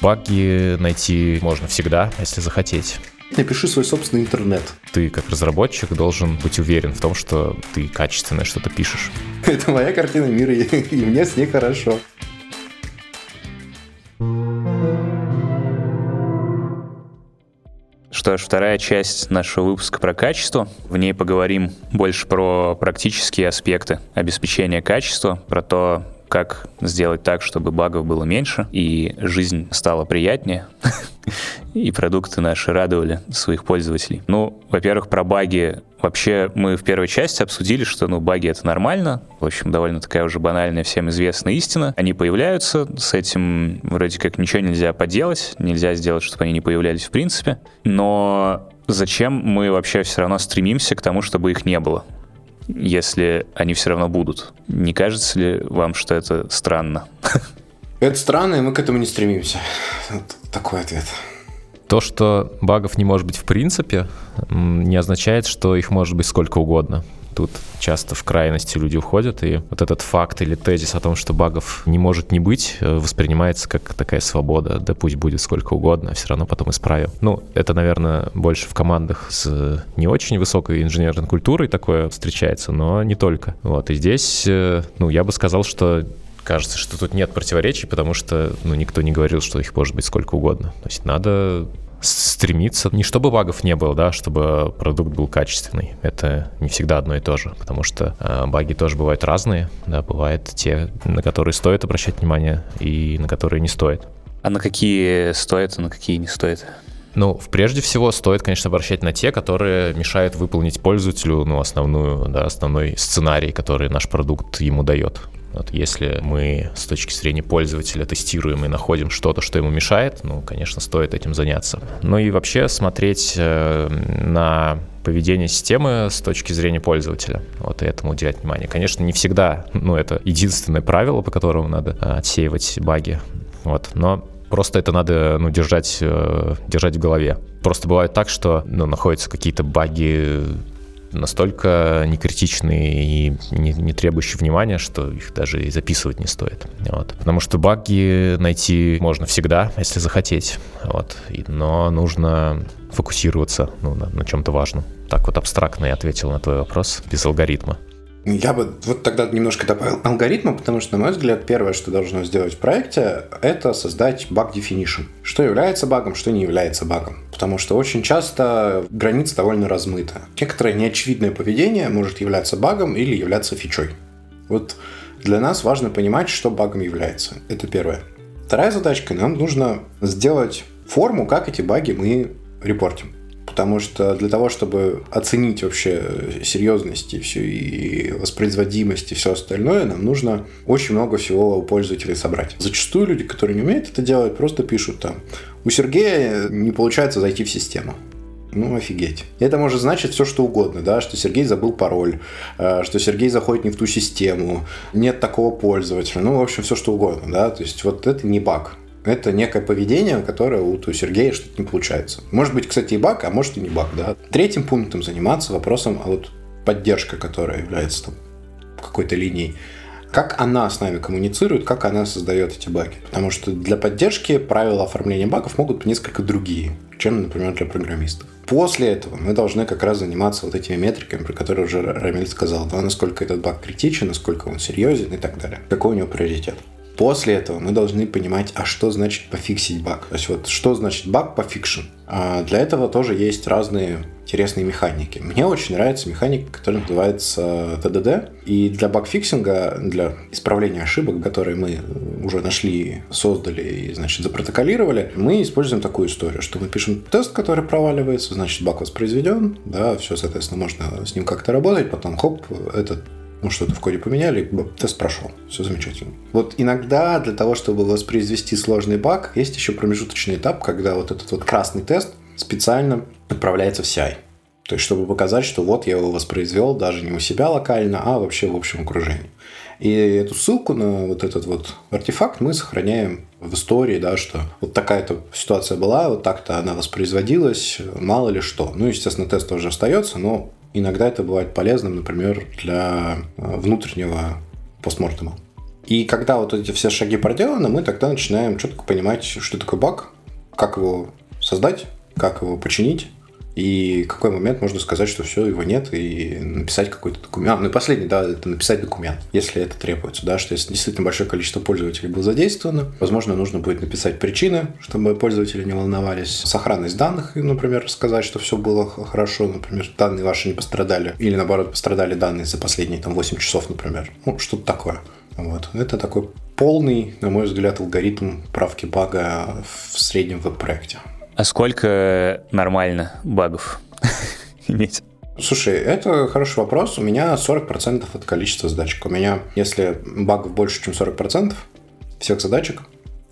Баги найти можно всегда, если захотеть. Напиши свой собственный интернет. Ты, как разработчик, должен быть уверен в том, что ты качественно что-то пишешь. Это моя картина мира, и мне с ней хорошо. Что ж, вторая часть нашего выпуска про качество. В ней поговорим больше про практические аспекты обеспечения качества, про то, как сделать так, чтобы багов было меньше, и жизнь стала приятнее, и продукты наши радовали своих пользователей. Ну, во-первых, про баги вообще мы в первой части обсудили, что ну, баги это нормально. В общем, довольно такая уже банальная всем известная истина. Они появляются, с этим вроде как ничего нельзя поделать, нельзя сделать, чтобы они не появлялись в принципе. Но зачем мы вообще все равно стремимся к тому, чтобы их не было? Если они все равно будут. Не кажется ли вам, что это странно? Это странно, и мы к этому не стремимся. Вот такой ответ. То, что багов не может быть в принципе, не означает, что их может быть сколько угодно. Тут часто в крайности люди уходят, и вот этот факт или тезис о том, что багов не может не быть, э, воспринимается как такая свобода. Да пусть будет сколько угодно, все равно потом исправим. Ну, это, наверное, больше в командах с не очень высокой инженерной культурой такое встречается, но не только. Вот, и здесь, э, ну, я бы сказал, что кажется, что тут нет противоречий, потому что ну, никто не говорил, что их может быть сколько угодно. То есть надо стремиться, не чтобы багов не было, да, чтобы продукт был качественный. Это не всегда одно и то же, потому что э, баги тоже бывают разные, да, бывают те, на которые стоит обращать внимание и на которые не стоит. А на какие стоит, а на какие не стоит? Ну, прежде всего, стоит, конечно, обращать на те, которые мешают выполнить пользователю, ну, основную, да, основной сценарий, который наш продукт ему дает. Вот если мы с точки зрения пользователя тестируем и находим что-то, что ему мешает, ну, конечно, стоит этим заняться. Ну и вообще смотреть э, на поведение системы с точки зрения пользователя. Вот и этому уделять внимание. Конечно, не всегда, ну, это единственное правило, по которому надо э, отсеивать баги. Вот, но Просто это надо ну, держать, э, держать в голове. Просто бывает так, что ну, находятся какие-то баги настолько некритичные и не, не требующие внимания, что их даже и записывать не стоит. Вот. Потому что баги найти можно всегда, если захотеть. Вот. И, но нужно фокусироваться ну, на, на чем-то важном. Так вот абстрактно я ответил на твой вопрос, без алгоритма. Я бы вот тогда немножко добавил алгоритма, потому что, на мой взгляд, первое, что должно сделать в проекте, это создать баг definition. Что является багом, что не является багом. Потому что очень часто граница довольно размыта. Некоторое неочевидное поведение может являться багом или являться фичой. Вот для нас важно понимать, что багом является. Это первое. Вторая задачка, нам нужно сделать форму, как эти баги мы репортим потому что для того, чтобы оценить вообще серьезность и, все, и воспроизводимость и все остальное, нам нужно очень много всего у пользователей собрать. Зачастую люди, которые не умеют это делать, просто пишут там, у Сергея не получается зайти в систему. Ну, офигеть. Это может значить все, что угодно, да, что Сергей забыл пароль, э, что Сергей заходит не в ту систему, нет такого пользователя, ну, в общем, все, что угодно, да, то есть вот это не баг. Это некое поведение, которое вот у Сергея что-то не получается. Может быть, кстати, и баг, а может и не баг, да. Третьим пунктом заниматься вопросом, а вот поддержка, которая является там какой-то линией, как она с нами коммуницирует, как она создает эти баги. Потому что для поддержки правила оформления багов могут быть несколько другие, чем, например, для программистов. После этого мы должны как раз заниматься вот этими метриками, про которые уже Рамиль сказал, да, насколько этот баг критичен, насколько он серьезен и так далее. Какой у него приоритет. После этого мы должны понимать, а что значит пофиксить баг. То есть вот что значит баг пофикшен. А для этого тоже есть разные интересные механики. Мне очень нравится механика, которая называется TDD. И для багфиксинга, для исправления ошибок, которые мы уже нашли, создали и, значит, запротоколировали, мы используем такую историю, что мы пишем тест, который проваливается, значит, баг воспроизведен, да, все, соответственно, можно с ним как-то работать, потом, хоп, этот ну, что-то в коде поменяли, тест прошел. Все замечательно. Вот иногда для того, чтобы воспроизвести сложный баг, есть еще промежуточный этап, когда вот этот вот красный тест специально отправляется в CI. То есть, чтобы показать, что вот я его воспроизвел даже не у себя локально, а вообще в общем окружении. И эту ссылку на вот этот вот артефакт мы сохраняем в истории, да, что вот такая-то ситуация была, вот так-то она воспроизводилась, мало ли что. Ну, естественно, тест тоже остается, но Иногда это бывает полезным, например, для э, внутреннего постмортема. И когда вот эти все шаги проделаны, мы тогда начинаем четко понимать, что такое баг, как его создать, как его починить, и какой момент можно сказать, что все, его нет, и написать какой-то документ. А, ну и последний, да, это написать документ, если это требуется, да, что если действительно большое количество пользователей было задействовано, возможно, нужно будет написать причины, чтобы пользователи не волновались, сохранность данных, например, сказать, что все было хорошо, например, данные ваши не пострадали, или наоборот, пострадали данные за последние там 8 часов, например, ну, что-то такое. Вот. Это такой полный, на мой взгляд, алгоритм правки бага в среднем веб-проекте. А сколько нормально багов иметь? Слушай, это хороший вопрос. У меня 40% от количества задачек. У меня, если багов больше, чем 40% всех задачек,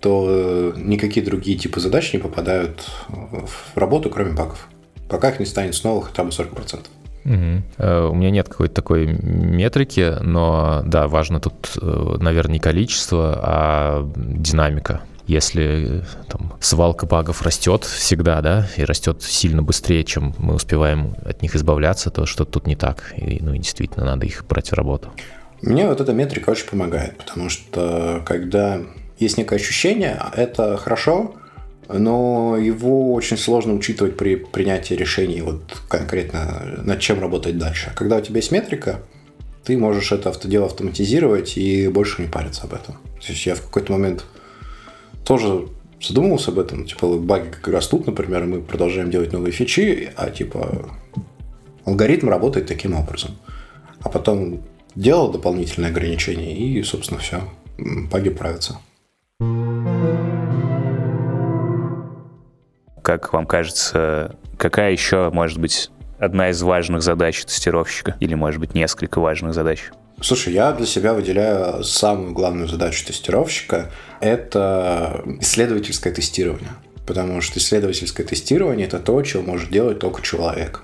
то никакие другие типы задач не попадают в работу, кроме багов. Пока их не станет снова хотя бы 40%. Угу. У меня нет какой-то такой метрики, но да, важно тут, э, наверное, не количество, а динамика если там, свалка багов растет всегда, да, и растет сильно быстрее, чем мы успеваем от них избавляться, то что-то тут не так. И, ну, действительно, надо их брать в работу. Мне вот эта метрика очень помогает, потому что когда есть некое ощущение, это хорошо, но его очень сложно учитывать при принятии решений вот конкретно над чем работать дальше. Когда у тебя есть метрика, ты можешь это дело автоматизировать и больше не париться об этом. То есть я в какой-то момент тоже задумывался об этом. Типа, баги как растут, например, и мы продолжаем делать новые фичи, а типа алгоритм работает таким образом. А потом делал дополнительные ограничения, и, собственно, все. Баги правятся. Как вам кажется, какая еще может быть одна из важных задач тестировщика? Или, может быть, несколько важных задач? Слушай, я для себя выделяю самую главную задачу тестировщика – это исследовательское тестирование. Потому что исследовательское тестирование – это то, чего может делать только человек.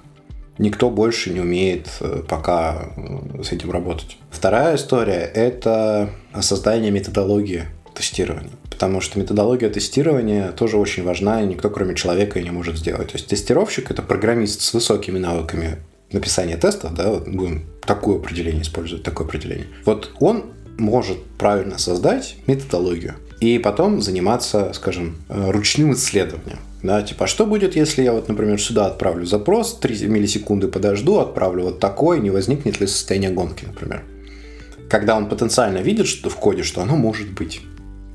Никто больше не умеет э, пока э, с этим работать. Вторая история – это создание методологии тестирования. Потому что методология тестирования тоже очень важна, и никто, кроме человека, не может сделать. То есть тестировщик – это программист с высокими навыками написания тестов, да, вот будем такое определение использовать, такое определение. Вот он может правильно создать методологию и потом заниматься, скажем, э, ручным исследованием. Да, типа, а что будет, если я вот, например, сюда отправлю запрос, 3 миллисекунды подожду, отправлю вот такой, не возникнет ли состояние гонки, например. Когда он потенциально видит что в коде, что оно может быть.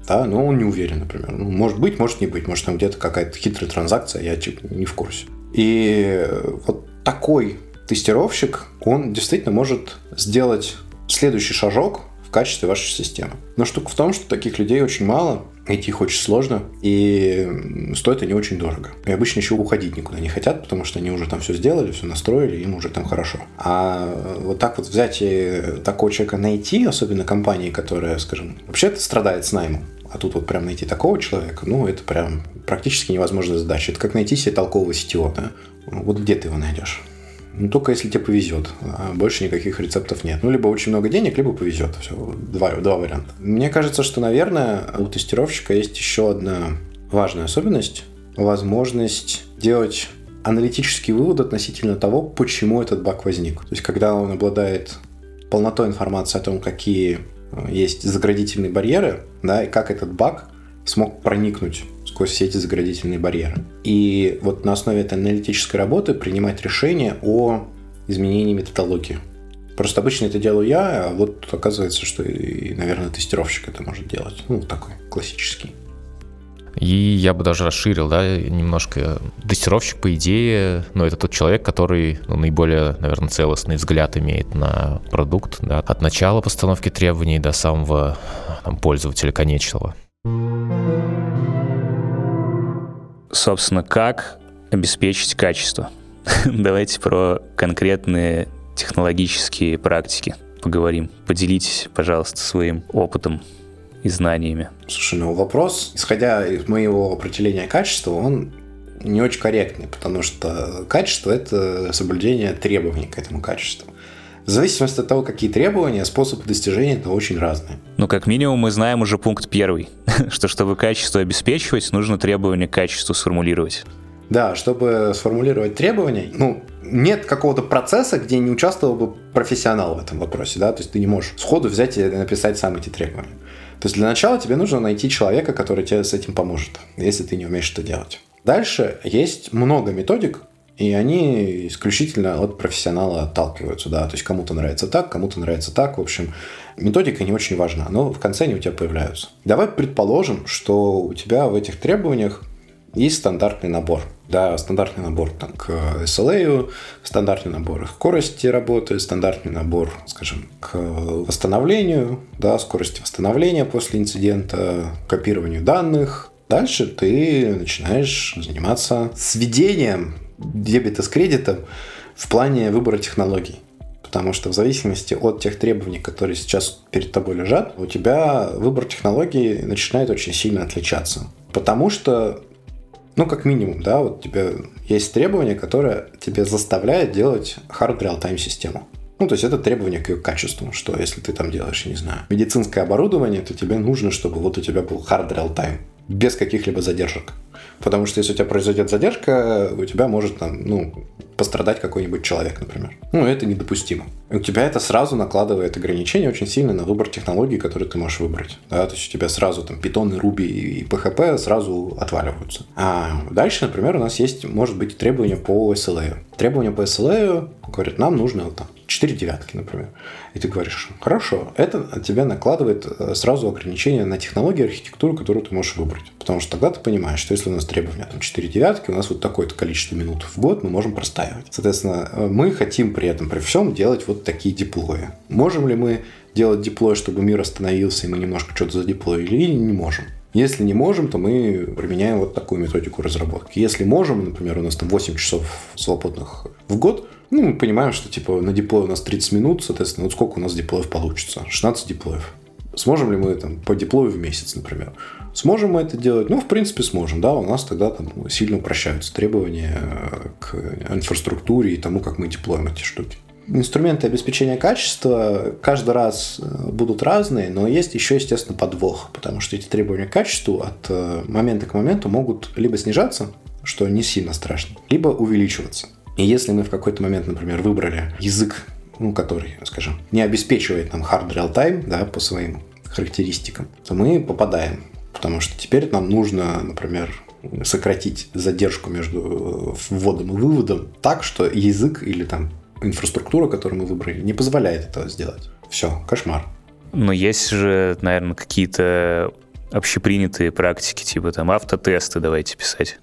Да, но он не уверен, например. Ну, может быть, может не быть. Может, там где-то какая-то хитрая транзакция, я типа не в курсе. И вот такой тестировщик, он действительно может сделать следующий шажок в качестве вашей системы. Но штука в том, что таких людей очень мало, найти их очень сложно, и стоит они очень дорого. И обычно еще уходить никуда не хотят, потому что они уже там все сделали, все настроили, им уже там хорошо. А вот так вот взять и такого человека найти, особенно компании, которая, скажем, вообще-то страдает с наймом, а тут вот прям найти такого человека, ну, это прям практически невозможная задача. Это как найти себе толкового сетевого, да? Вот где ты его найдешь? Ну, только если тебе повезет. А больше никаких рецептов нет. Ну, либо очень много денег, либо повезет. Все, два, два варианта. Мне кажется, что, наверное, у тестировщика есть еще одна важная особенность. Возможность делать аналитический вывод относительно того, почему этот баг возник. То есть, когда он обладает полнотой информации о том, какие есть заградительные барьеры, да, и как этот баг смог проникнуть сквозь все эти заградительные барьеры. И вот на основе этой аналитической работы принимать решение о изменении методологии. Просто обычно это делаю я, а вот оказывается, что и, наверное, тестировщик это может делать. Ну, такой классический. И я бы даже расширил, да, немножко. Тестировщик, по идее, ну, это тот человек, который ну, наиболее, наверное, целостный взгляд имеет на продукт, да, от начала постановки требований до самого там, пользователя конечного. Собственно, как обеспечить качество? Давайте про конкретные технологические практики поговорим. Поделитесь, пожалуйста, своим опытом и знаниями. Слушай, ну вопрос, исходя из моего определения качества, он не очень корректный, потому что качество – это соблюдение требований к этому качеству. В зависимости от того, какие требования, способы достижения это очень разные. Ну, как минимум, мы знаем уже пункт первый, что чтобы качество обеспечивать, нужно требования к качеству сформулировать. Да, чтобы сформулировать требования, ну, нет какого-то процесса, где не участвовал бы профессионал в этом вопросе, да, то есть ты не можешь сходу взять и написать сам эти требования. То есть для начала тебе нужно найти человека, который тебе с этим поможет, если ты не умеешь это делать. Дальше есть много методик, и они исключительно от профессионала отталкиваются, да, то есть кому-то нравится так, кому-то нравится так, в общем, методика не очень важна, но в конце они у тебя появляются. Давай предположим, что у тебя в этих требованиях есть стандартный набор. Да, стандартный набор там, к SLA, стандартный набор скорости работы, стандартный набор, скажем, к восстановлению, да, скорости восстановления после инцидента, копированию данных. Дальше ты начинаешь заниматься сведением дебета с кредитом в плане выбора технологий. Потому что в зависимости от тех требований, которые сейчас перед тобой лежат, у тебя выбор технологий начинает очень сильно отличаться. Потому что, ну, как минимум, да, вот у тебя есть требование, которое тебе заставляет делать hard real-time систему. Ну, то есть это требование к ее качеству, что если ты там делаешь, не знаю, медицинское оборудование, то тебе нужно, чтобы вот у тебя был hard real-time, без каких-либо задержек. Потому что если у тебя произойдет задержка, у тебя может там, ну, пострадать какой-нибудь человек, например. Ну, это недопустимо. У тебя это сразу накладывает ограничения очень сильно на выбор технологий, которые ты можешь выбрать. Да? То есть у тебя сразу там Python, Ruby и PHP сразу отваливаются. А дальше, например, у нас есть, может быть, требования по SLA. Требования по SLA говорят, нам нужно вот, там 4 девятки, например. И ты говоришь, хорошо, это тебя накладывает э, сразу ограничения на технологии, архитектуру, которую ты можешь выбрать. Потому что тогда ты понимаешь, что если у нас требования там 4 девятки, у нас вот такое-то количество минут в год мы можем простаивать. Соответственно, э, мы хотим при этом, при всем делать вот такие деплои. Можем ли мы делать деплой, чтобы мир остановился, и мы немножко что-то задеплоили, или не можем? Если не можем, то мы применяем вот такую методику разработки. Если можем, например, у нас там 8 часов свободных в год, ну, мы понимаем, что типа на диплой у нас 30 минут, соответственно, вот сколько у нас диплоев получится? 16 диплоев. Сможем ли мы там по диплою в месяц, например? Сможем мы это делать? Ну, в принципе, сможем, да, у нас тогда там сильно упрощаются требования к инфраструктуре и тому, как мы деплоим эти штуки. Инструменты обеспечения качества каждый раз э, будут разные, но есть еще, естественно, подвох, потому что эти требования к качеству от э, момента к моменту могут либо снижаться, что не сильно страшно, либо увеличиваться. И если мы в какой-то момент, например, выбрали язык, ну, который, скажем, не обеспечивает нам hard real time, да, по своим характеристикам, то мы попадаем. Потому что теперь нам нужно, например, сократить задержку между э, вводом и выводом так, что язык или там инфраструктура, которую мы выбрали, не позволяет этого сделать. Все, кошмар. Но есть же, наверное, какие-то общепринятые практики, типа там автотесты давайте писать.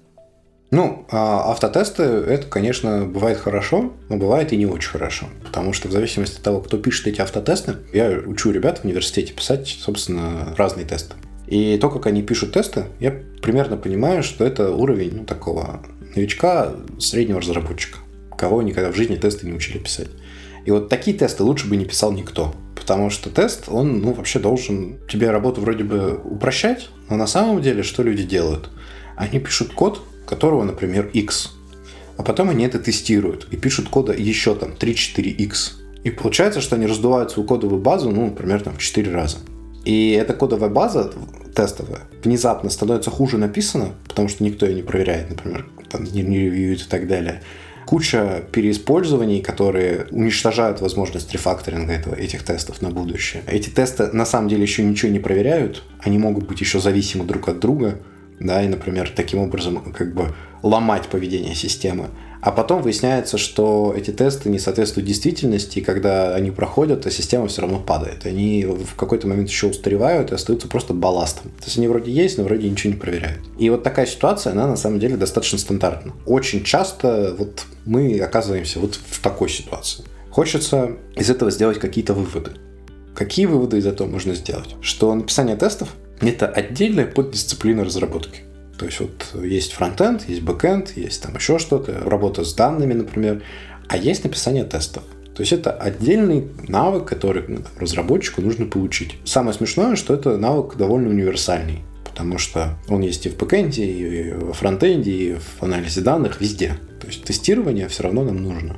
Ну, а автотесты, это, конечно, бывает хорошо, но бывает и не очень хорошо. Потому что в зависимости от того, кто пишет эти автотесты, я учу ребят в университете писать, собственно, разные тесты. И то, как они пишут тесты, я примерно понимаю, что это уровень ну, такого новичка, среднего разработчика, кого никогда в жизни тесты не учили писать. И вот такие тесты лучше бы не писал никто. Потому что тест, он ну, вообще должен тебе работу вроде бы упрощать, но на самом деле что люди делают? Они пишут код, которого, например, x. А потом они это тестируют и пишут кода еще там 3-4x. И получается, что они раздувают свою кодовую базу, ну, например, там в 4 раза. И эта кодовая база тестовая внезапно становится хуже написана, потому что никто ее не проверяет, например, там не, не ревьюет и так далее. Куча переиспользований, которые уничтожают возможность рефакторинга этого, этих тестов на будущее. Эти тесты на самом деле еще ничего не проверяют, они могут быть еще зависимы друг от друга, да, и, например, таким образом как бы ломать поведение системы. А потом выясняется, что эти тесты не соответствуют действительности, и когда они проходят, то система все равно падает. Они в какой-то момент еще устаревают и остаются просто балластом. То есть они вроде есть, но вроде ничего не проверяют. И вот такая ситуация, она на самом деле достаточно стандартна. Очень часто вот мы оказываемся вот в такой ситуации. Хочется из этого сделать какие-то выводы. Какие выводы из этого можно сделать? Что написание тестов это отдельная поддисциплина разработки. То есть вот есть фронтенд, есть бэкенд, есть там еще что-то, работа с данными, например, а есть написание тестов. То есть это отдельный навык, который ну, разработчику нужно получить. Самое смешное, что это навык довольно универсальный, потому что он есть и в бэкенде, и в фронтенде, и в анализе данных, везде. То есть тестирование все равно нам нужно.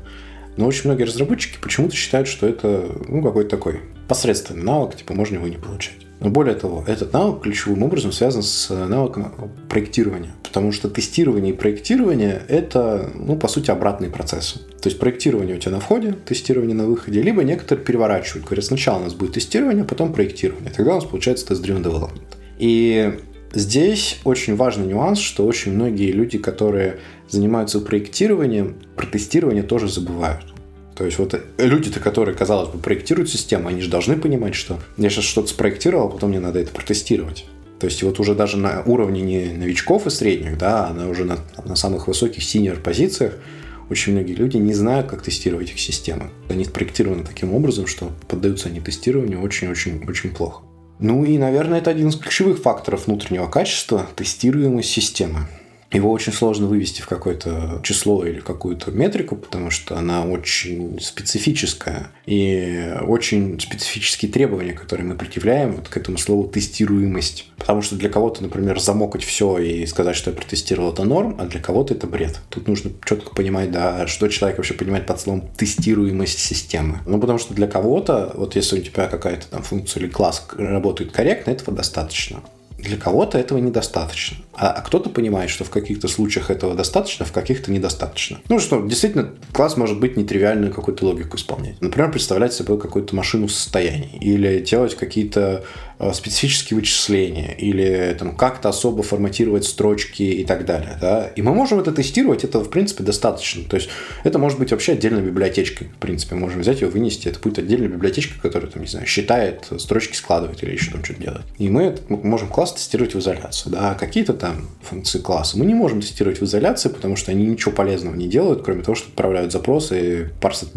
Но очень многие разработчики почему-то считают, что это ну, какой-то такой посредственный навык, типа можно его не получать. Но более того, этот навык ключевым образом связан с навыком проектирования. Потому что тестирование и проектирование – это, ну, по сути, обратные процессы. То есть проектирование у тебя на входе, тестирование на выходе, либо некоторые переворачивают. Говорят, сначала у нас будет тестирование, а потом проектирование. Тогда у нас получается тест-driven development. И здесь очень важный нюанс, что очень многие люди, которые занимаются проектированием, про тестирование тоже забывают. То есть вот люди-то, которые, казалось бы, проектируют систему, они же должны понимать, что я сейчас что-то спроектировал, а потом мне надо это протестировать. То есть вот уже даже на уровне не новичков и средних, да, а уже на, на самых высоких синер позициях очень многие люди не знают, как тестировать их системы. Они спроектированы таким образом, что поддаются они тестированию очень-очень-очень плохо. Ну и, наверное, это один из ключевых факторов внутреннего качества – тестируемость системы. Его очень сложно вывести в какое-то число или какую-то метрику, потому что она очень специфическая. И очень специфические требования, которые мы предъявляем вот к этому слову тестируемость. Потому что для кого-то, например, замокать все и сказать, что я протестировал, это норм, а для кого-то это бред. Тут нужно четко понимать, да, что человек вообще понимает под словом тестируемость системы. Ну, потому что для кого-то, вот если у тебя какая-то там функция или класс работает корректно, этого достаточно. Для кого-то этого недостаточно. А, а кто-то понимает, что в каких-то случаях этого достаточно, в каких-то недостаточно. Ну что, действительно, класс может быть нетривиальную какую-то логику исполнять. Например, представлять собой какую-то машину состояний. Или делать какие-то специфические вычисления. Или там как-то особо форматировать строчки и так далее. Да? И мы можем это тестировать, этого в принципе достаточно. То есть это может быть вообще отдельной библиотечкой. В принципе, можем взять ее, вынести. Это будет отдельная библиотечка, которая там, не знаю, считает, строчки складывает или еще там что-то делает. И мы можем класс тестировать в изоляции. Да? А какие-то там функции класса мы не можем тестировать в изоляции, потому что они ничего полезного не делают, кроме того, что отправляют запросы, парсят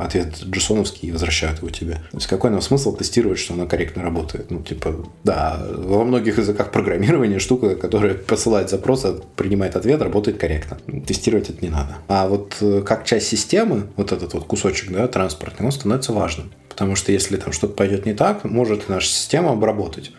ответ джейсоновский и возвращают его тебе. То есть какой нам смысл тестировать, что она корректно работает? Ну, типа, да, во многих языках программирования штука, которая посылает запрос, а принимает ответ, работает корректно. Тестировать это не надо. А вот э, как часть системы, вот этот вот кусочек, да, транспортный, он становится важным. Потому что если там что-то пойдет не так, может наша система обработать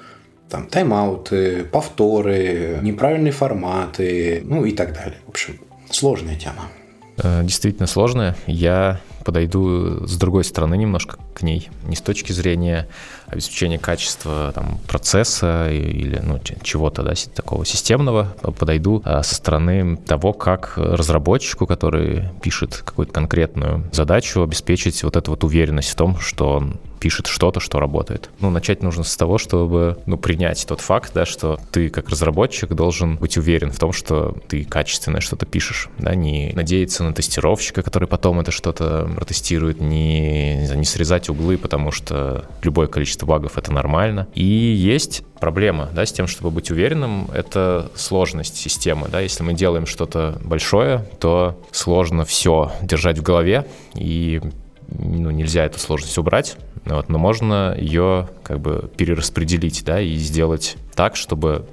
там тайм-ауты, повторы, неправильные форматы, ну и так далее. В общем, сложная тема. Э, действительно сложная. Я подойду с другой стороны немножко к ней. Не с точки зрения обеспечения качества там, процесса или ну, чего-то да, такого системного, подойду а со стороны того, как разработчику, который пишет какую-то конкретную задачу, обеспечить вот эту вот уверенность в том, что он пишет что-то, что работает. Ну, начать нужно с того, чтобы, ну, принять тот факт, да, что ты как разработчик должен быть уверен в том, что ты качественно что-то пишешь, да, не надеяться на тестировщика, который потом это что-то протестирует, не, не срезать углы, потому что любое количество багов — это нормально. И есть проблема, да, с тем, чтобы быть уверенным, это сложность системы, да, если мы делаем что-то большое, то сложно все держать в голове, и ну, нельзя эту сложность убрать, вот, но можно ее как бы перераспределить, да, и сделать так, чтобы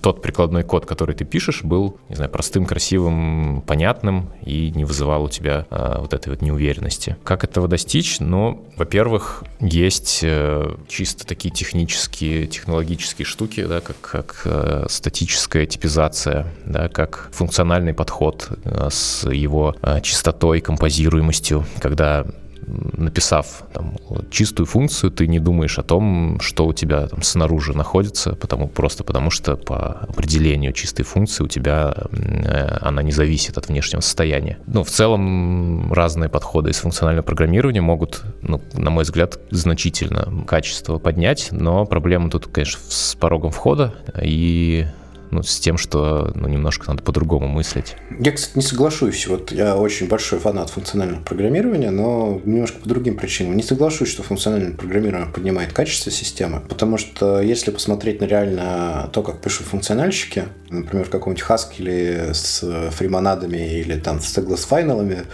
тот прикладной код, который ты пишешь, был, не знаю, простым, красивым, понятным и не вызывал у тебя а, вот этой вот неуверенности. Как этого достичь? Ну, во-первых, есть э, чисто такие технические, технологические штуки, да, как, как э, статическая типизация, да, как функциональный подход э, с его э, чистотой, композируемостью, когда написав там, чистую функцию, ты не думаешь о том, что у тебя там снаружи находится, потому, просто потому что по определению чистой функции у тебя э, она не зависит от внешнего состояния. Ну, в целом разные подходы из функционального программирования могут, ну, на мой взгляд, значительно качество поднять, но проблема тут, конечно, с порогом входа и ну, с тем, что ну, немножко надо по-другому мыслить. Я, кстати, не соглашусь. Вот я очень большой фанат функционального программирования, но немножко по другим причинам. Не соглашусь, что функциональное программирование поднимает качество системы, потому что если посмотреть на реально то, как пишут функциональщики, например, в каком-нибудь Haskell с фримонадами или там с Douglas файналами,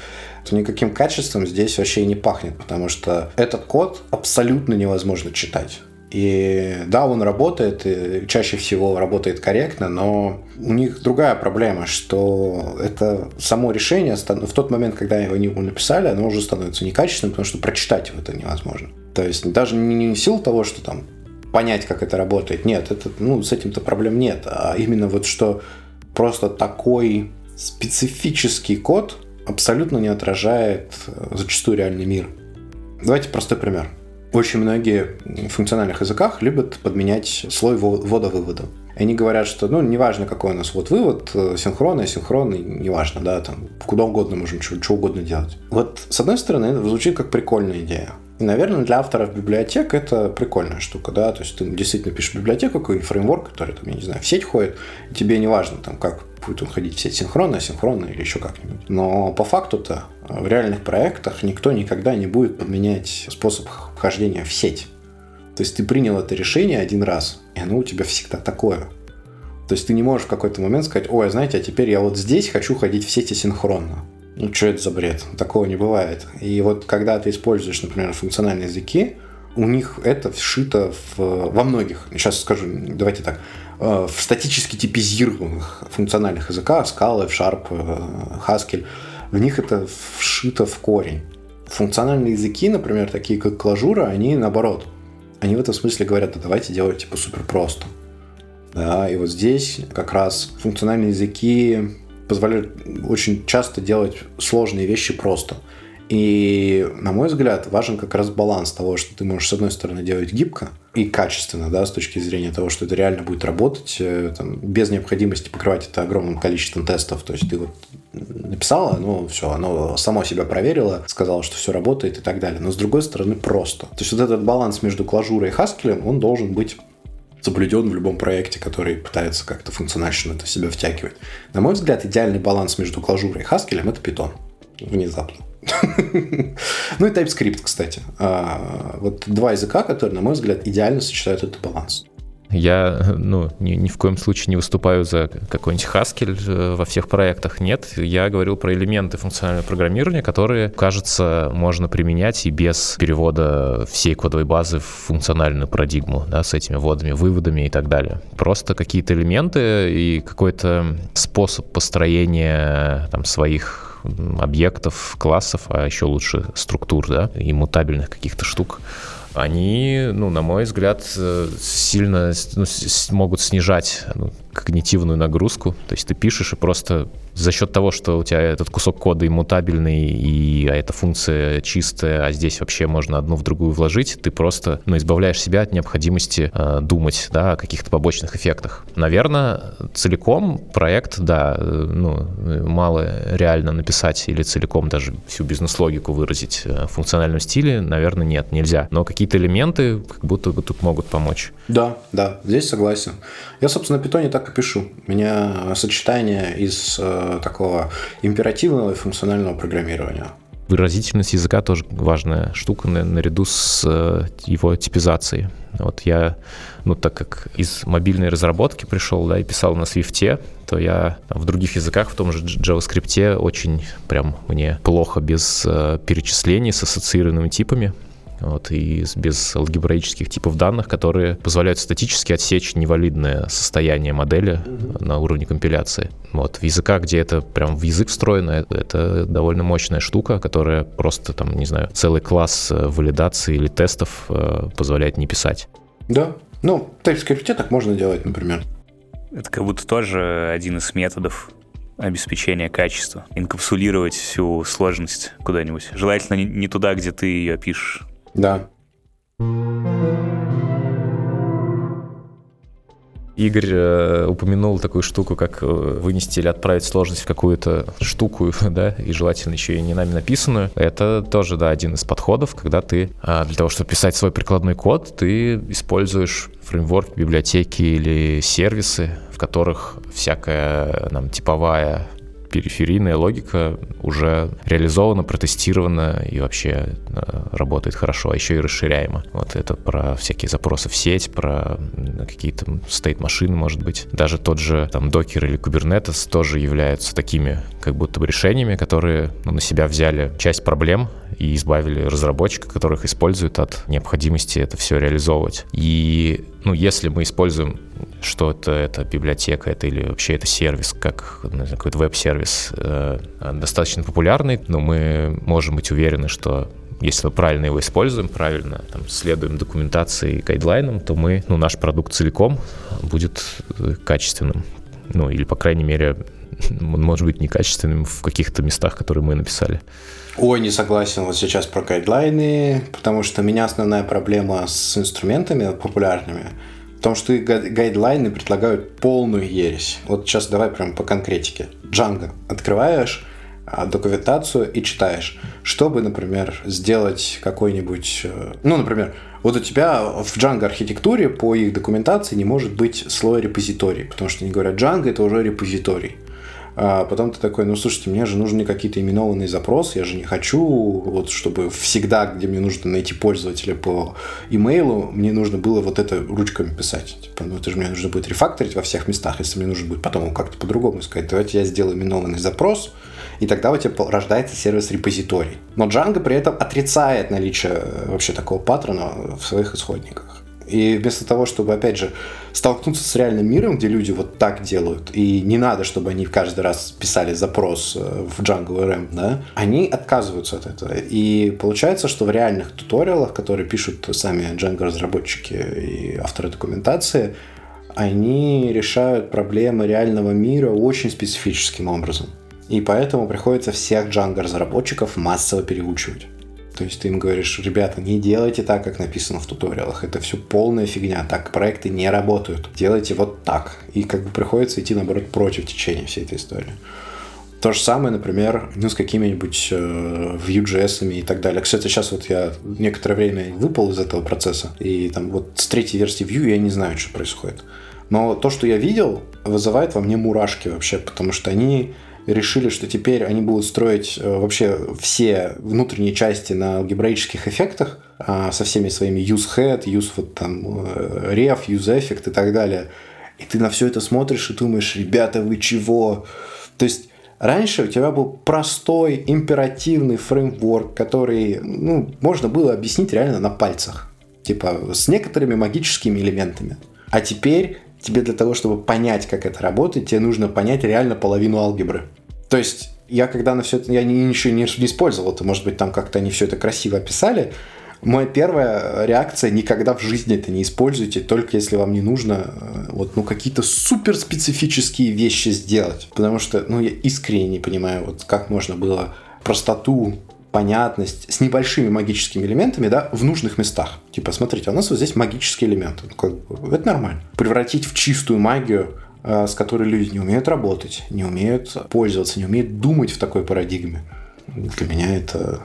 то никаким качеством здесь вообще и не пахнет, потому что этот код абсолютно невозможно читать. И да, он работает, и чаще всего работает корректно, но у них другая проблема, что это само решение в тот момент, когда его написали, оно уже становится некачественным, потому что прочитать его это невозможно. То есть даже не сил того, что там понять, как это работает. Нет, это, ну, с этим-то проблем нет. А именно вот что просто такой специфический код абсолютно не отражает э, зачастую реальный мир. Давайте простой пример. Очень многие в функциональных языках любят подменять слой ввода-вывода. Они говорят, что, ну, неважно, какой у нас вот вывод, э, синхронный, асинхронный, неважно, да, там, куда угодно можем что, что угодно делать. Вот, с одной стороны, это звучит как прикольная идея. И, наверное, для авторов библиотек это прикольная штука, да, то есть ты действительно пишешь библиотеку, какой-нибудь фреймворк, который, там, я не знаю, в сеть ходит, и тебе не важно, там, как будет он ходить в сеть синхронно, асинхронно или еще как-нибудь. Но по факту-то в реальных проектах никто никогда не будет подменять способ хождения в сеть. То есть ты принял это решение один раз, и оно у тебя всегда такое. То есть ты не можешь в какой-то момент сказать, ой, знаете, а теперь я вот здесь хочу ходить в сети синхронно. Ну, что это за бред? Такого не бывает. И вот когда ты используешь, например, функциональные языки, у них это вшито в, во многих, сейчас скажу, давайте так, э, в статически типизированных функциональных языках, Scala, Sharp, э, Haskell, в них это вшито в корень. Функциональные языки, например, такие как клажура, они наоборот – они в этом смысле говорят, да давайте делать типа супер просто. Да, и вот здесь как раз функциональные языки позволяют очень часто делать сложные вещи просто. И, на мой взгляд, важен как раз баланс того, что ты можешь, с одной стороны, делать гибко и качественно, да, с точки зрения того, что это реально будет работать, э, там, без необходимости покрывать это огромным количеством тестов. То есть ты вот написала, ну, все, оно само себя проверило, сказала, что все работает и так далее. Но, с другой стороны, просто. То есть вот этот баланс между клажурой и хаскелем, он должен быть соблюден в любом проекте, который пытается как-то функционально это себя втягивать. На мой взгляд, идеальный баланс между клажурой и хаскелем – это питон. Внезапно. Ну и TypeScript, кстати. А, вот два языка, которые, на мой взгляд, идеально сочетают этот баланс. Я ну, ни, ни в коем случае не выступаю за какой-нибудь Haskell э, во всех проектах. Нет, я говорил про элементы функционального программирования, которые, кажется, можно применять и без перевода всей кодовой базы в функциональную парадигму, да, с этими вводами, выводами и так далее. Просто какие-то элементы и какой-то способ построения там, своих объектов, классов, а еще лучше структур, да, и мутабельных каких-то штук, они, ну, на мой взгляд, э, сильно ну, могут снижать ну, когнитивную нагрузку. То есть ты пишешь и просто за счет того, что у тебя этот кусок кода иммутабельный, и а эта функция чистая, а здесь вообще можно одну в другую вложить, ты просто ну, избавляешь себя от необходимости э, думать да, о каких-то побочных эффектах. Наверное, целиком проект, да, э, ну, мало реально написать или целиком даже всю бизнес-логику выразить в функциональном стиле, наверное, нет, нельзя. Но какие-то элементы как будто бы тут могут помочь. Да, да, здесь согласен. Я, собственно, на питоне так и пишу. У меня сочетание из э, такого императивного и функционального программирования. Выразительность языка тоже важная штука наряду с э, его типизацией. Вот я, ну так как из мобильной разработки пришел, да, и писал на Swift, то я в других языках, в том же JavaScript, очень прям мне плохо без э, перечислений с ассоциированными типами вот, и без алгебраических типов данных, которые позволяют статически отсечь невалидное состояние модели mm-hmm. на уровне компиляции. Вот, в языках, где это прям в язык встроено, это, это довольно мощная штука, которая просто, там, не знаю, целый класс э, валидации или тестов э, позволяет не писать. Да, ну, в TypeScript так можно делать, например. Это как будто тоже один из методов обеспечения качества. Инкапсулировать всю сложность куда-нибудь. Желательно не туда, где ты ее пишешь, да. Игорь э, упомянул такую штуку, как э, вынести или отправить сложность в какую-то штуку, да, и желательно еще и не нами написанную. Это тоже, да, один из подходов, когда ты э, для того, чтобы писать свой прикладной код, ты используешь фреймворк, библиотеки или сервисы, в которых всякая нам типовая периферийная логика уже реализована, протестирована и вообще э, работает хорошо, а еще и расширяемо. Вот это про всякие запросы в сеть, про какие-то стейт-машины, может быть. Даже тот же там Docker или Kubernetes тоже являются такими как будто бы решениями, которые ну, на себя взяли часть проблем и избавили разработчика, которых используют от необходимости это все реализовывать. И ну, если мы используем что это, это библиотека, это или вообще это сервис, как какой-то веб-сервис э, достаточно популярный, но мы можем быть уверены, что если мы правильно его используем, правильно там, следуем документации и гайдлайнам, то мы, ну, наш продукт целиком будет э, качественным. Ну, или, по крайней мере, он может быть некачественным в каких-то местах, которые мы написали. Ой, не согласен вот сейчас про гайдлайны, потому что у меня основная проблема с инструментами популярными в том, что гайдлайны предлагают полную ересь. Вот сейчас давай прям по конкретике. Django. Открываешь а, документацию и читаешь. Чтобы, например, сделать какой-нибудь... Э, ну, например, вот у тебя в Django архитектуре по их документации не может быть слоя репозиторий, потому что они говорят, Django это уже репозиторий. А потом ты такой, ну слушайте, мне же нужны какие-то именованные запросы, я же не хочу, вот чтобы всегда, где мне нужно найти пользователя по имейлу, мне нужно было вот это ручками писать. Типа, ну это же мне нужно будет рефакторить во всех местах, если мне нужно будет потом как-то по-другому сказать. Давайте я сделаю именованный запрос, и тогда у тебя рождается сервис репозиторий. Но Django при этом отрицает наличие э, вообще такого паттерна в своих исходниках. И вместо того, чтобы, опять же, столкнуться с реальным миром, где люди вот так делают, и не надо, чтобы они каждый раз писали запрос э, в Django RM, да, они отказываются от этого. И получается, что в реальных туториалах, которые пишут сами Django-разработчики и авторы документации, они решают проблемы реального мира очень специфическим образом. И поэтому приходится всех Django-разработчиков массово переучивать. То есть ты им говоришь, ребята, не делайте так, как написано в туториалах. Это все полная фигня. Так проекты не работают. Делайте вот так. И как бы приходится идти, наоборот, против течения всей этой истории. То же самое, например, ну, с какими-нибудь э, Vue.js и так далее. Кстати, сейчас вот я некоторое время выпал из этого процесса, и там вот с третьей версии Vue я не знаю, что происходит. Но то, что я видел, вызывает во мне мурашки вообще, потому что они решили, что теперь они будут строить э, вообще все внутренние части на алгебраических эффектах а, со всеми своими use head, use вот там э, ref, use effect и так далее. И ты на все это смотришь и думаешь, ребята, вы чего? То есть Раньше у тебя был простой императивный фреймворк, который ну, можно было объяснить реально на пальцах. Типа с некоторыми магическими элементами. А теперь тебе для того, чтобы понять, как это работает, тебе нужно понять реально половину алгебры. То есть я когда на все это, я ничего не, не использовал, то может быть там как-то они все это красиво описали, Моя первая реакция никогда в жизни это не используйте, только если вам не нужно э, вот, ну, какие-то супер специфические вещи сделать. Потому что ну, я искренне не понимаю, вот как можно было простоту понятность с небольшими магическими элементами, да, в нужных местах. Типа, смотрите, у нас вот здесь магические элементы. Ну, это нормально. Превратить в чистую магию, э, с которой люди не умеют работать, не умеют пользоваться, не умеют думать в такой парадигме. Для меня это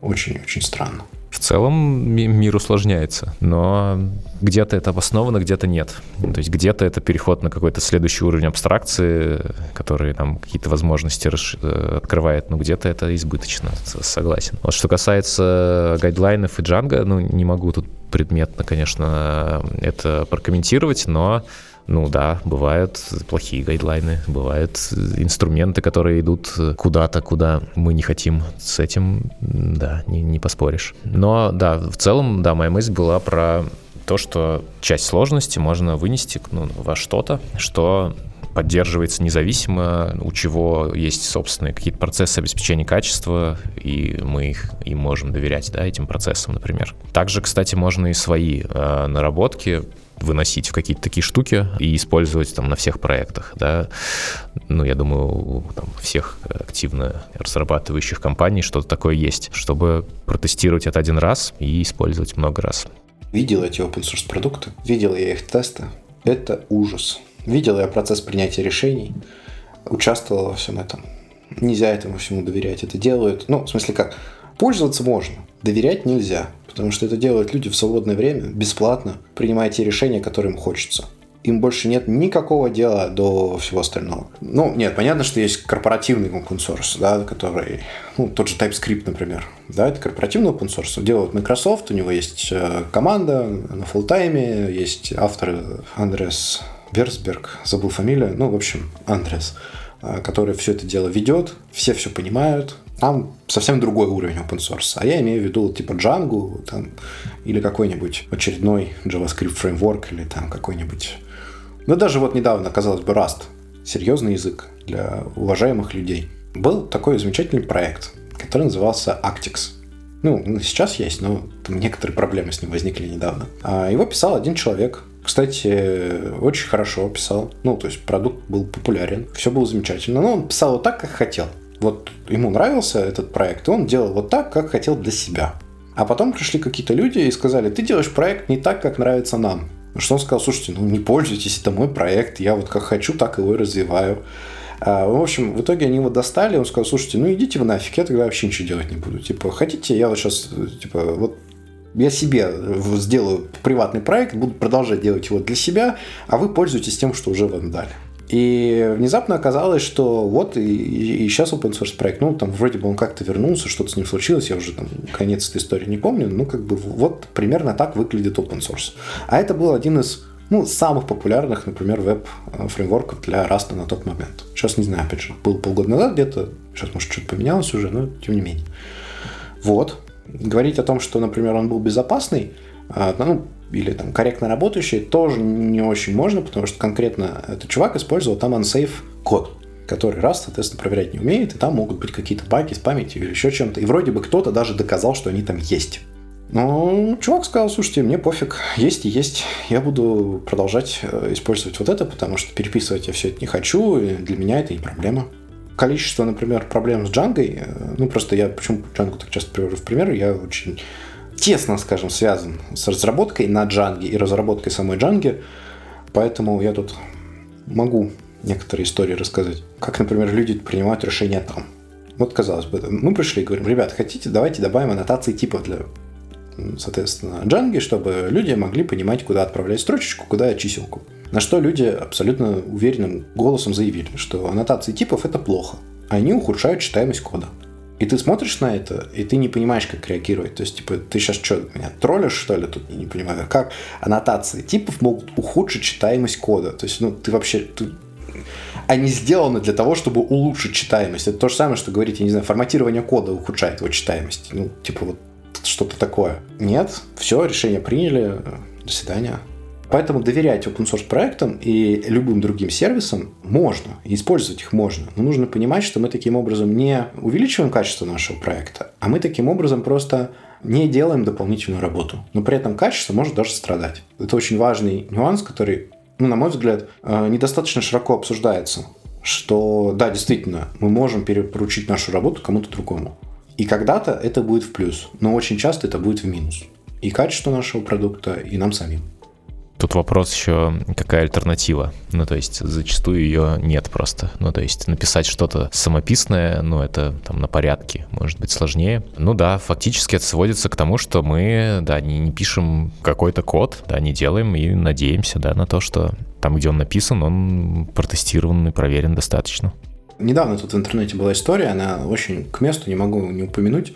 очень-очень странно. В целом мир усложняется, но где-то это обосновано, где-то нет. То есть где-то это переход на какой-то следующий уровень абстракции, который там какие-то возможности э, открывает, но где-то это избыточно, согласен. Вот что касается гайдлайнов и Django, ну, не могу тут предметно, конечно, это прокомментировать, но ну да, бывают плохие гайдлайны, бывают инструменты, которые идут куда-то, куда мы не хотим. С этим, да, не, не поспоришь. Но да, в целом, да, моя мысль была про то, что часть сложности можно вынести ну, во что-то, что поддерживается независимо, у чего есть собственные какие-то процессы обеспечения качества, и мы их им можем доверять, да, этим процессам, например. Также, кстати, можно и свои э, наработки выносить в какие-то такие штуки и использовать там на всех проектах, да. Ну, я думаю, там всех активно разрабатывающих компаний что-то такое есть, чтобы протестировать это один раз и использовать много раз. Видел эти open source продукты, видел я их тесты. Это ужас. Видел я процесс принятия решений, участвовал во всем этом. Нельзя этому всему доверять. Это делают, ну, в смысле как, пользоваться можно, доверять нельзя. Потому что это делают люди в свободное время, бесплатно, принимая те решения, которые им хочется. Им больше нет никакого дела до всего остального. Ну, нет, понятно, что есть корпоративный open source, да, который, ну, тот же TypeScript, например, да, это корпоративный open source. Делает Microsoft, у него есть э, команда на фултайме, есть автор Андрес Берсберг, забыл фамилию, ну, в общем, Андрес, э, который все это дело ведет, все все понимают, там совсем другой уровень open source. А я имею в виду типа Django там, или какой-нибудь очередной JavaScript фреймворк или там какой-нибудь... Ну, даже вот недавно, казалось бы, Rust. Серьезный язык для уважаемых людей. Был такой замечательный проект, который назывался Actix. Ну, сейчас есть, но там некоторые проблемы с ним возникли недавно. А его писал один человек, Кстати, очень хорошо писал. Ну, то есть продукт был популярен, все было замечательно. Но он писал вот так, как хотел. Вот ему нравился этот проект, и он делал вот так, как хотел для себя. А потом пришли какие-то люди и сказали, ты делаешь проект не так, как нравится нам. Что он сказал, слушайте, ну не пользуйтесь, это мой проект, я вот как хочу, так его и развиваю. А, в общем, в итоге они его достали, он сказал, слушайте, ну идите вы нафиг, я тогда вообще ничего делать не буду. Типа, хотите, я вот сейчас, типа, вот я себе сделаю приватный проект, буду продолжать делать его для себя, а вы пользуетесь тем, что уже вам дали. И внезапно оказалось, что вот и, и, сейчас open source проект, ну, там вроде бы он как-то вернулся, что-то с ним случилось, я уже там конец этой истории не помню, ну, как бы вот примерно так выглядит open source. А это был один из ну, самых популярных, например, веб-фреймворков для Rust на тот момент. Сейчас не знаю, опять же, было полгода назад где-то, сейчас, может, что-то поменялось уже, но тем не менее. Вот. Говорить о том, что, например, он был безопасный, ну, или там корректно работающий, тоже не очень можно, потому что конкретно этот чувак использовал там unsafe код который раз, соответственно, проверять не умеет, и там могут быть какие-то баги с памятью или еще чем-то. И вроде бы кто-то даже доказал, что они там есть. Но чувак сказал, слушайте, мне пофиг, есть и есть. Я буду продолжать э, использовать вот это, потому что переписывать я все это не хочу, и для меня это не проблема. Количество, например, проблем с Джангой, э, ну просто я почему Джангу так часто привожу в пример, я очень тесно, скажем, связан с разработкой на Джанге и разработкой самой Джанги, поэтому я тут могу некоторые истории рассказать. Как, например, люди принимают решения там. Вот, казалось бы, мы пришли и говорим, ребят, хотите, давайте добавим аннотации типов для, соответственно, Джанги, чтобы люди могли понимать, куда отправлять строчечку, куда чиселку. На что люди абсолютно уверенным голосом заявили, что аннотации типов это плохо. Они ухудшают читаемость кода. И ты смотришь на это, и ты не понимаешь, как реагировать. То есть, типа, ты сейчас что, меня троллишь, что ли? Тут не понимаю. Как аннотации типов могут ухудшить читаемость кода? То есть, ну, ты вообще... Ты... Они сделаны для того, чтобы улучшить читаемость. Это то же самое, что говорить, я не знаю, форматирование кода ухудшает его читаемость. Ну, типа, вот что-то такое. Нет, все, решение приняли. До свидания. Поэтому доверять open source проектам и любым другим сервисам можно, и использовать их можно. Но нужно понимать, что мы таким образом не увеличиваем качество нашего проекта, а мы таким образом просто не делаем дополнительную работу. Но при этом качество может даже страдать. Это очень важный нюанс, который, ну, на мой взгляд, э, недостаточно широко обсуждается. Что, да, действительно, мы можем поручить нашу работу кому-то другому. И когда-то это будет в плюс, но очень часто это будет в минус. И качество нашего продукта, и нам самим. Тут вопрос еще, какая альтернатива. Ну, то есть, зачастую ее нет просто. Ну, то есть, написать что-то самописное, ну, это там на порядке, может быть, сложнее. Ну да, фактически это сводится к тому, что мы, да, не, не пишем какой-то код, да, не делаем и надеемся, да, на то, что там, где он написан, он протестирован и проверен достаточно. Недавно тут в интернете была история, она очень к месту, не могу не упомянуть.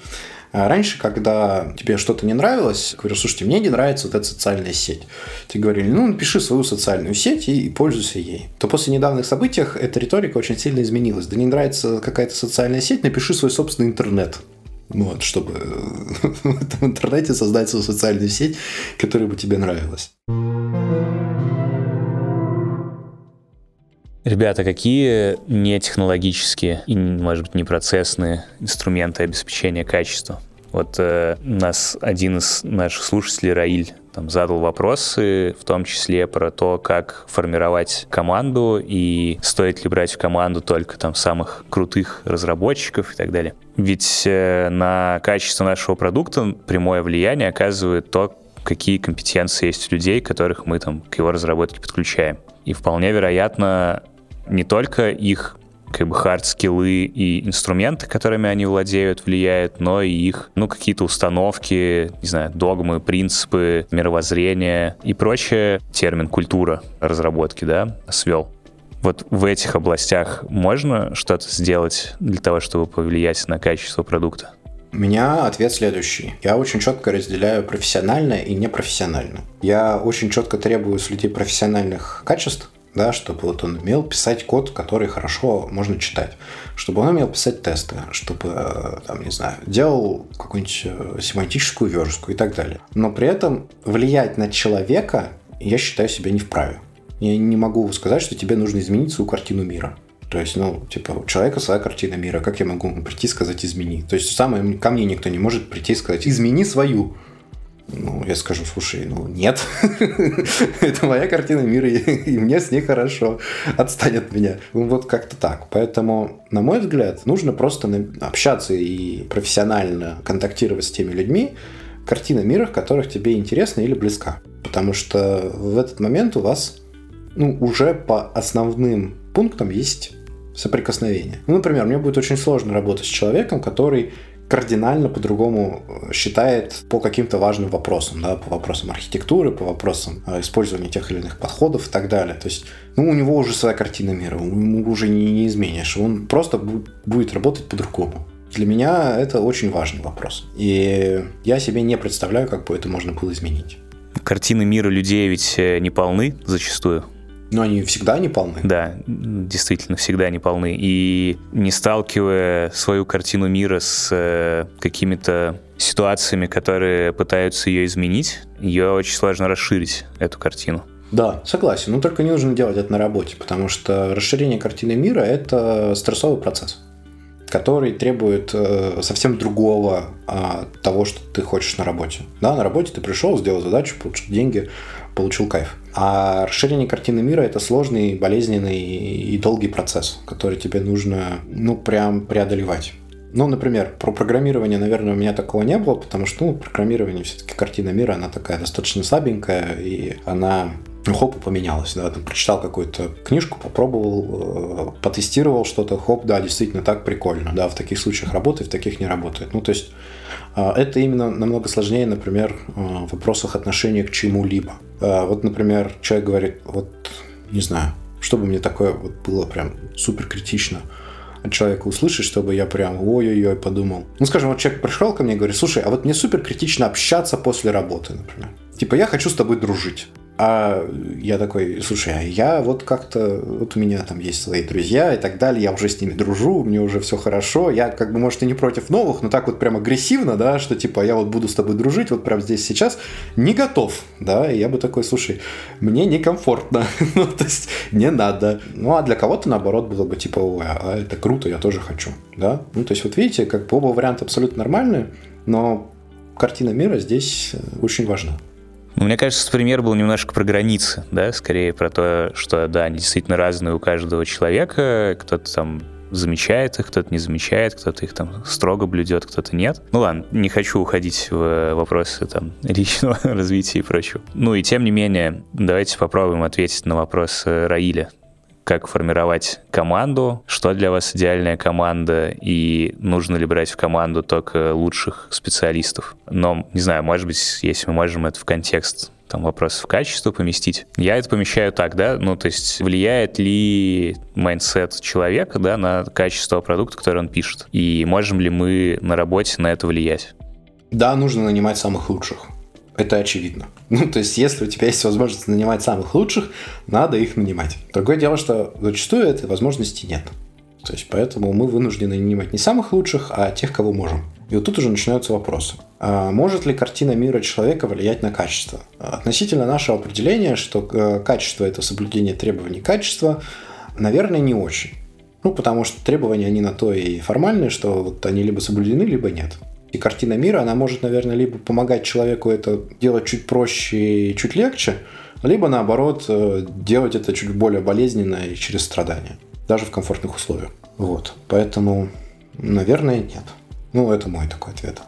А раньше, когда тебе что-то не нравилось, говорю, слушайте, мне не нравится вот эта социальная сеть. Тебе говорили, ну, напиши свою социальную сеть и, и пользуйся ей. То после недавних событий эта риторика очень сильно изменилась. Да не нравится какая-то социальная сеть, напиши свой собственный интернет. Вот, чтобы в интернете создать свою социальную сеть, которая бы тебе нравилась. Ребята, какие не технологические и, может быть, не процессные инструменты обеспечения качества? Вот э, нас один из наших слушателей, Раиль, там задал вопросы, в том числе про то, как формировать команду и стоит ли брать в команду только там самых крутых разработчиков и так далее. Ведь э, на качество нашего продукта прямое влияние оказывает то, какие компетенции есть у людей, которых мы там к его разработке подключаем. И вполне вероятно, не только их как бы хард-скиллы и инструменты, которыми они владеют, влияют, но и их, ну, какие-то установки, не знаю, догмы, принципы, мировоззрение и прочее. Термин «культура» разработки, да, свел. Вот в этих областях можно что-то сделать для того, чтобы повлиять на качество продукта? У меня ответ следующий. Я очень четко разделяю профессиональное и непрофессиональное. Я очень четко требую с людей профессиональных качеств, да, чтобы вот он умел писать код, который хорошо можно читать, чтобы он умел писать тесты, чтобы, э, там, не знаю, делал какую-нибудь э, семантическую верстку и так далее. Но при этом влиять на человека я считаю себя не вправе. Я не могу сказать, что тебе нужно изменить свою картину мира. То есть, ну, типа, у человека своя картина мира. Как я могу прийти и сказать «измени»? То есть, самое, ко мне никто не может прийти и сказать «измени свою». Ну, я скажу, слушай, ну нет, это моя картина мира, и мне с ней хорошо, отстань от меня. Ну, вот как-то так. Поэтому, на мой взгляд, нужно просто общаться и профессионально контактировать с теми людьми, картина мира, которых тебе интересна или близка. Потому что в этот момент у вас ну, уже по основным пунктам есть соприкосновение. Ну, например, мне будет очень сложно работать с человеком, который кардинально по-другому э, считает по каким-то важным вопросам, да, по вопросам архитектуры, по вопросам э, использования тех или иных подходов и так далее. То есть, ну, у него уже своя картина мира, ему уже не, не изменишь, он просто будет работать по-другому. Для меня это очень важный вопрос. И я себе не представляю, как бы это можно было изменить. Картины мира людей ведь э, не полны зачастую. Но они всегда не полны. Да, действительно, всегда не полны. И не сталкивая свою картину мира с э, какими-то ситуациями, которые пытаются ее изменить, ее очень сложно расширить, эту картину. Да, согласен. Но только не нужно делать это на работе, потому что расширение картины мира – это стрессовый процесс, который требует э, совсем другого а, того, что ты хочешь на работе. Да, на работе ты пришел, сделал задачу, получил деньги, получил кайф. А расширение картины мира – это сложный, болезненный и долгий процесс, который тебе нужно, ну, прям преодолевать. Ну, например, про программирование, наверное, у меня такого не было, потому что, ну, программирование все-таки картина мира, она такая достаточно слабенькая, и она ну, хоп, поменялась, да, там прочитал какую-то книжку, попробовал, э, потестировал что-то, хоп, да, действительно так прикольно, да, в таких случаях работает, в таких не работает. Ну, то есть это именно намного сложнее, например, а, в вопросах отношения к чему-либо. А, вот, например, человек говорит, вот, не знаю, чтобы мне такое вот было прям супер критично от человека услышать, чтобы я прям ой-ой-ой подумал. Ну, скажем, вот человек пришел ко мне и говорит, слушай, а вот мне супер критично общаться после работы, например. Типа, я хочу с тобой дружить. А я такой, слушай, а я вот как-то, вот у меня там есть свои друзья и так далее, я уже с ними дружу, мне уже все хорошо, я как бы, может, и не против новых, но так вот прям агрессивно, да, что типа я вот буду с тобой дружить вот прямо здесь сейчас, не готов, да, и я бы такой, слушай, мне некомфортно, ну, то есть не надо. Ну, а для кого-то, наоборот, было бы типа, ой, а это круто, я тоже хочу, да. Ну, то есть вот видите, как бы оба варианта абсолютно нормальные, но картина мира здесь очень важна. Ну, мне кажется, пример был немножко про границы, да, скорее про то, что, да, они действительно разные у каждого человека, кто-то там замечает их, кто-то не замечает, кто-то их там строго блюдет, кто-то нет. Ну ладно, не хочу уходить в вопросы там личного развития и прочего. Ну и тем не менее, давайте попробуем ответить на вопрос э, Раиля как формировать команду, что для вас идеальная команда и нужно ли брать в команду только лучших специалистов. Но, не знаю, может быть, если мы можем это в контекст там вопросов качества поместить. Я это помещаю так, да, ну, то есть влияет ли mindset человека, да, на качество продукта, который он пишет, и можем ли мы на работе на это влиять? Да, нужно нанимать самых лучших. Это очевидно. Ну, то есть, если у тебя есть возможность нанимать самых лучших, надо их нанимать. Другое дело, что зачастую этой возможности нет. То есть, поэтому мы вынуждены нанимать не самых лучших, а тех, кого можем. И вот тут уже начинаются вопросы. А может ли картина мира человека влиять на качество? Относительно нашего определения, что э, качество – это соблюдение требований качества, наверное, не очень. Ну, потому что требования, они на то и формальные, что вот они либо соблюдены, либо нет. И картина мира, она может, наверное, либо помогать человеку это делать чуть проще и чуть легче, либо, наоборот, э, делать это чуть более болезненно и через страдания, даже в комфортных условиях. Вот. Поэтому, наверное, нет. Ну, это мой такой ответ.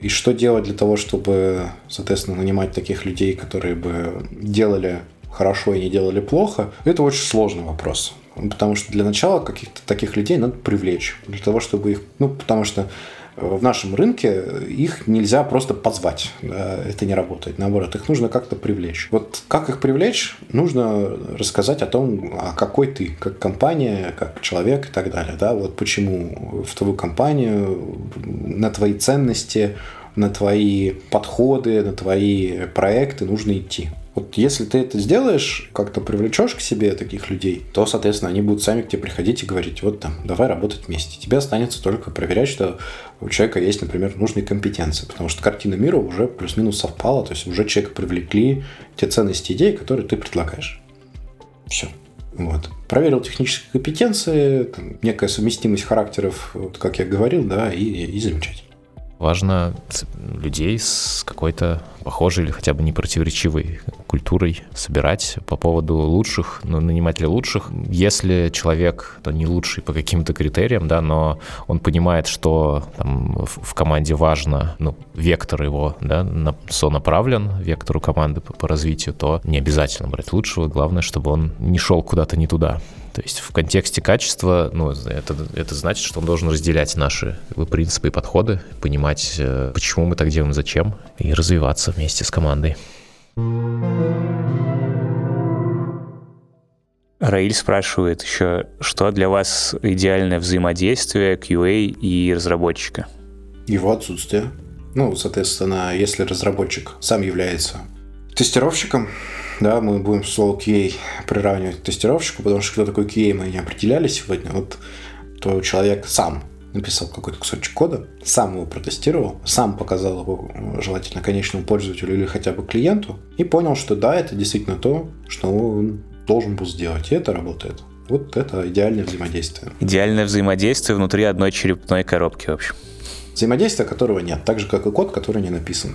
И что делать для того, чтобы, соответственно, нанимать таких людей, которые бы делали хорошо и не делали плохо, это очень сложный вопрос. Потому что для начала каких-то таких людей надо привлечь. Для того, чтобы их... Ну, потому что в нашем рынке их нельзя просто позвать. Это не работает. Наоборот, их нужно как-то привлечь. Вот как их привлечь, нужно рассказать о том, а какой ты, как компания, как человек и так далее. Да? Вот почему в твою компанию, на твои ценности, на твои подходы, на твои проекты нужно идти. Вот если ты это сделаешь, как-то привлечешь к себе таких людей, то, соответственно, они будут сами к тебе приходить и говорить, вот там, давай работать вместе. Тебе останется только проверять, что у человека есть, например, нужные компетенции, потому что картина мира уже плюс-минус совпала, то есть уже человека привлекли те ценности идеи, которые ты предлагаешь. Все. Вот. Проверил технические компетенции, там, некая совместимость характеров, вот, как я говорил, да, и, и замечательно. Важно людей с какой-то похожей или хотя бы не противоречивой культурой собирать по поводу лучших, ну, нанимателя лучших. Если человек то не лучший по каким-то критериям, да, но он понимает, что там, в, в команде важно, ну, вектор его, да, на, сонаправлен вектору команды по, по развитию, то не обязательно брать лучшего. Главное, чтобы он не шел куда-то не туда. То есть в контексте качества, ну, это, это значит, что он должен разделять наши принципы и подходы, понимать, э, почему мы так делаем, зачем, и развиваться вместе с командой. Раиль спрашивает еще, что для вас идеальное взаимодействие QA и разработчика? Его отсутствие. Ну, соответственно, если разработчик сам является тестировщиком, да, мы будем слово QA приравнивать к тестировщику, потому что кто такой QA мы не определяли сегодня. Вот то человек сам написал какой-то кусочек кода, сам его протестировал, сам показал его желательно конечному пользователю или хотя бы клиенту и понял, что да, это действительно то, что он должен был сделать, и это работает. Вот это идеальное взаимодействие. Идеальное взаимодействие внутри одной черепной коробки, в общем. Взаимодействия которого нет, так же, как и код, который не написан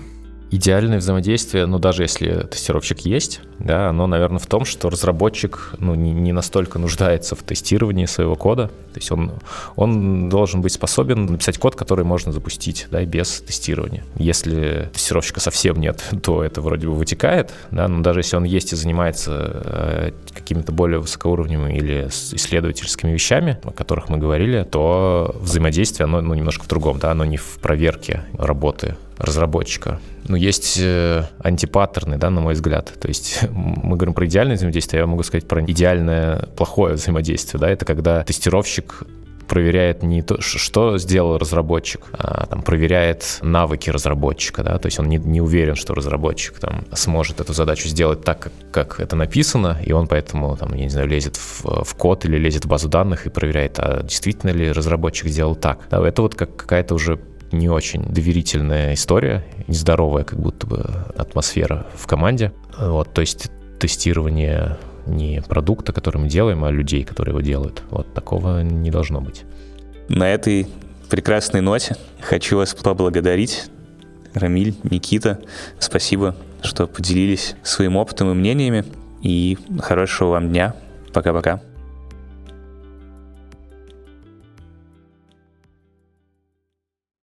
идеальное взаимодействие, ну, даже если тестировщик есть, да, оно, наверное, в том, что разработчик, ну, не, не настолько нуждается в тестировании своего кода. То есть он, он должен быть способен написать код, который можно запустить, да, без тестирования. Если тестировщика совсем нет, то это вроде бы вытекает, да, но даже если он есть и занимается э, какими-то более высокоуровневыми или исследовательскими вещами, о которых мы говорили, то взаимодействие, оно, ну, немножко в другом, да, оно не в проверке работы разработчика. Ну, есть э, антипаттерны, да, на мой взгляд. То есть мы говорим про идеальное взаимодействие, я могу сказать про идеальное плохое взаимодействие, да, это когда тестировщик проверяет не то, что сделал разработчик, а там, проверяет навыки разработчика, да, то есть он не, не уверен, что разработчик там сможет эту задачу сделать так, как, как это написано, и он поэтому, там, я не знаю, лезет в, в код или лезет в базу данных и проверяет, а действительно ли разработчик сделал так. Да, это вот как какая-то уже не очень доверительная история, нездоровая как будто бы атмосфера в команде. Вот, то есть тестирование не продукта, который мы делаем, а людей, которые его делают. Вот такого не должно быть. На этой прекрасной ноте хочу вас поблагодарить. Рамиль, Никита, спасибо, что поделились своим опытом и мнениями. И хорошего вам дня. Пока-пока.